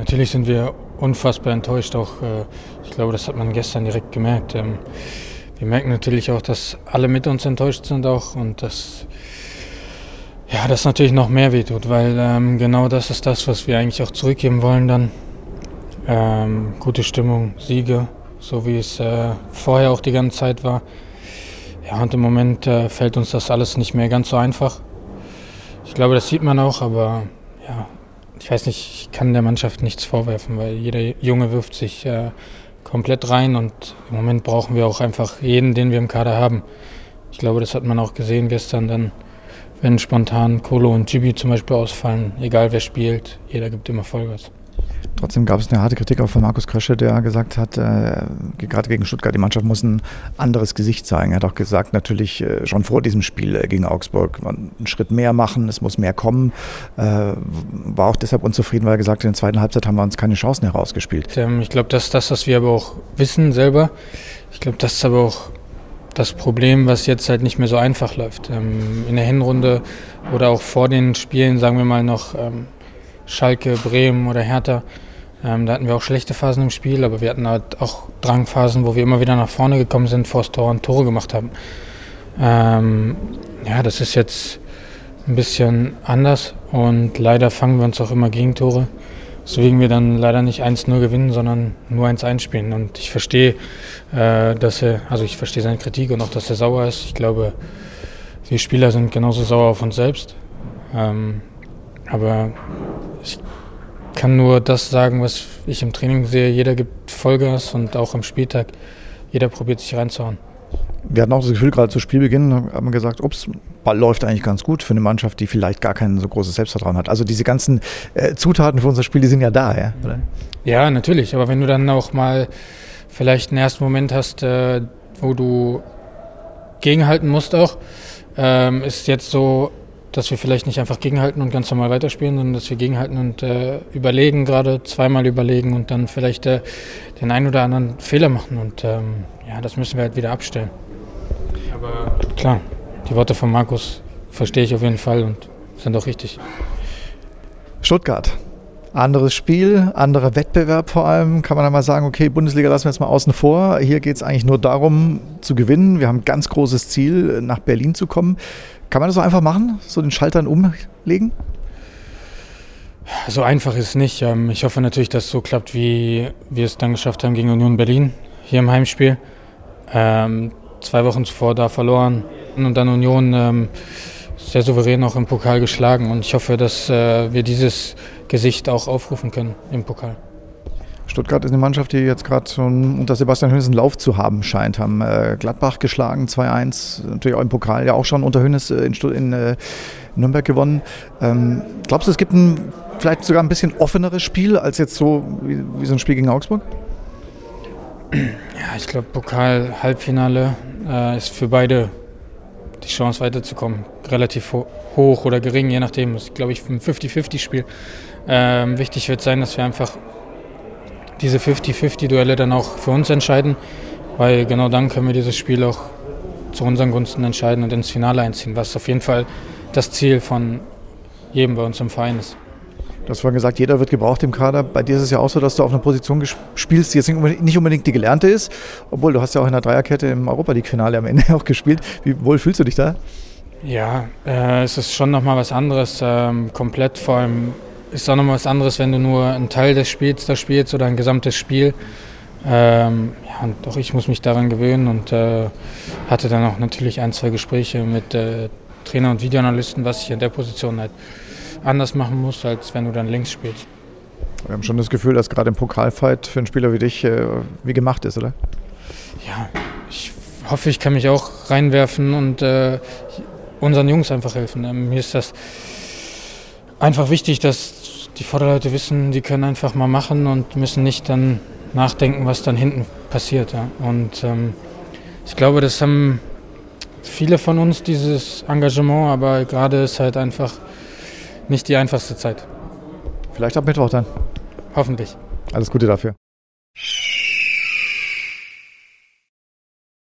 Natürlich sind wir unfassbar enttäuscht. Auch äh, ich glaube, das hat man gestern direkt gemerkt. Ähm, wir merken natürlich auch, dass alle mit uns enttäuscht sind auch und dass ja, das natürlich noch mehr wehtut, weil ähm, genau das ist das, was wir eigentlich auch zurückgeben wollen dann. Ähm, gute Stimmung, Siege, so wie es äh, vorher auch die ganze Zeit war. Ja, und im Moment äh, fällt uns das alles nicht mehr ganz so einfach. Ich glaube, das sieht man auch, aber ja, ich weiß nicht, ich kann der Mannschaft nichts vorwerfen, weil jeder Junge wirft sich äh, komplett rein und im Moment brauchen wir auch einfach jeden, den wir im Kader haben. Ich glaube, das hat man auch gesehen gestern dann, wenn spontan Kolo und Jibi zum Beispiel ausfallen, egal wer spielt, jeder gibt immer Vollgas. Trotzdem gab es eine harte Kritik auch von Markus Krösche, der gesagt hat, äh, gerade gegen Stuttgart, die Mannschaft muss ein anderes Gesicht zeigen. Er hat auch gesagt, natürlich äh, schon vor diesem Spiel äh, gegen Augsburg, einen Schritt mehr machen, es muss mehr kommen. Äh, war auch deshalb unzufrieden, weil er gesagt hat, in der zweiten Halbzeit haben wir uns keine Chancen herausgespielt. Ähm, ich glaube, das ist das, was wir aber auch wissen selber. Ich glaube, das ist aber auch das Problem, was jetzt halt nicht mehr so einfach läuft. Ähm, in der Hinrunde oder auch vor den Spielen, sagen wir mal noch ähm, Schalke, Bremen oder Hertha, ähm, da hatten wir auch schlechte Phasen im Spiel, aber wir hatten halt auch Drangphasen, wo wir immer wieder nach vorne gekommen sind, vor das Tor und Tore gemacht haben. Ähm, ja, das ist jetzt ein bisschen anders und leider fangen wir uns auch immer Gegentore, weswegen wir dann leider nicht 1-0 gewinnen, sondern nur 1-1 spielen. Und ich verstehe, äh, dass er, also ich verstehe seine Kritik und auch, dass er sauer ist. Ich glaube, wir Spieler sind genauso sauer auf uns selbst. Ähm, aber ich kann nur das sagen, was ich im Training sehe. Jeder gibt Vollgas und auch am Spieltag. Jeder probiert sich reinzuhauen. Wir hatten auch das Gefühl, gerade zu Spielbeginn haben wir gesagt, ups, Ball läuft eigentlich ganz gut für eine Mannschaft, die vielleicht gar kein so großes Selbstvertrauen hat. Also diese ganzen äh, Zutaten für unser Spiel, die sind ja da, ja? Oder? Ja, natürlich. Aber wenn du dann auch mal vielleicht einen ersten Moment hast, äh, wo du gegenhalten musst auch, ähm, ist jetzt so dass wir vielleicht nicht einfach gegenhalten und ganz normal weiterspielen, sondern dass wir gegenhalten und äh, überlegen, gerade zweimal überlegen und dann vielleicht äh, den einen oder anderen Fehler machen. Und ähm, ja, das müssen wir halt wieder abstellen. Aber klar, die Worte von Markus verstehe ich auf jeden Fall und sind auch richtig. Stuttgart. Anderes Spiel, anderer Wettbewerb vor allem. Kann man einmal sagen, okay, Bundesliga lassen wir jetzt mal außen vor. Hier geht es eigentlich nur darum zu gewinnen. Wir haben ein ganz großes Ziel, nach Berlin zu kommen. Kann man das so einfach machen? So den Schaltern umlegen? So einfach ist es nicht. Ähm, ich hoffe natürlich, dass es so klappt, wie wir es dann geschafft haben gegen Union Berlin hier im Heimspiel. Ähm, zwei Wochen zuvor da verloren und dann Union ähm, sehr souverän auch im Pokal geschlagen. Und ich hoffe, dass äh, wir dieses Gesicht auch aufrufen können im Pokal. Stuttgart ist eine Mannschaft, die jetzt gerade schon unter Sebastian Hönes einen Lauf zu haben scheint. Haben äh, Gladbach geschlagen, 2-1, natürlich auch im Pokal ja auch schon unter Hönes äh, in, in äh, Nürnberg gewonnen. Ähm, glaubst du, es gibt ein vielleicht sogar ein bisschen offeneres Spiel als jetzt so wie, wie so ein Spiel gegen Augsburg? Ja, ich glaube, Pokal-Halbfinale äh, ist für beide die Chance weiterzukommen relativ ho hoch oder gering, je nachdem. Das ist, glaube ich, ein 50-50-Spiel. Ähm, wichtig wird sein, dass wir einfach diese 50-50-Duelle dann auch für uns entscheiden, weil genau dann können wir dieses Spiel auch zu unseren Gunsten entscheiden und ins Finale einziehen, was auf jeden Fall das Ziel von jedem bei uns im Verein ist. Du hast vorhin gesagt, jeder wird gebraucht im Kader. Bei dir ist es ja auch so, dass du auf einer Position spielst, die jetzt nicht unbedingt die gelernte ist, obwohl du hast ja auch in der Dreierkette im Europa League-Finale am Ende auch gespielt. Wie wohl fühlst du dich da? Ja, äh, es ist schon nochmal was anderes, ähm, komplett vor allem ist auch nochmal was anderes, wenn du nur einen Teil des Spiels da spielst oder ein gesamtes Spiel. Ähm, ja, und auch ich muss mich daran gewöhnen und äh, hatte dann auch natürlich ein, zwei Gespräche mit äh, Trainer und Videoanalysten, was ich in der Position halt anders machen muss, als wenn du dann links spielst. Wir haben schon das Gefühl, dass gerade im Pokalfight für einen Spieler wie dich äh, wie gemacht ist, oder? Ja, ich hoffe, ich kann mich auch reinwerfen und äh, unseren Jungs einfach helfen. Ähm, mir ist das einfach wichtig, dass die Vorderleute wissen, die können einfach mal machen und müssen nicht dann nachdenken, was dann hinten passiert. Ja. Und ähm, ich glaube, das haben viele von uns, dieses Engagement, aber gerade ist halt einfach nicht die einfachste Zeit. Vielleicht ab Mittwoch dann. Hoffentlich. Alles Gute dafür.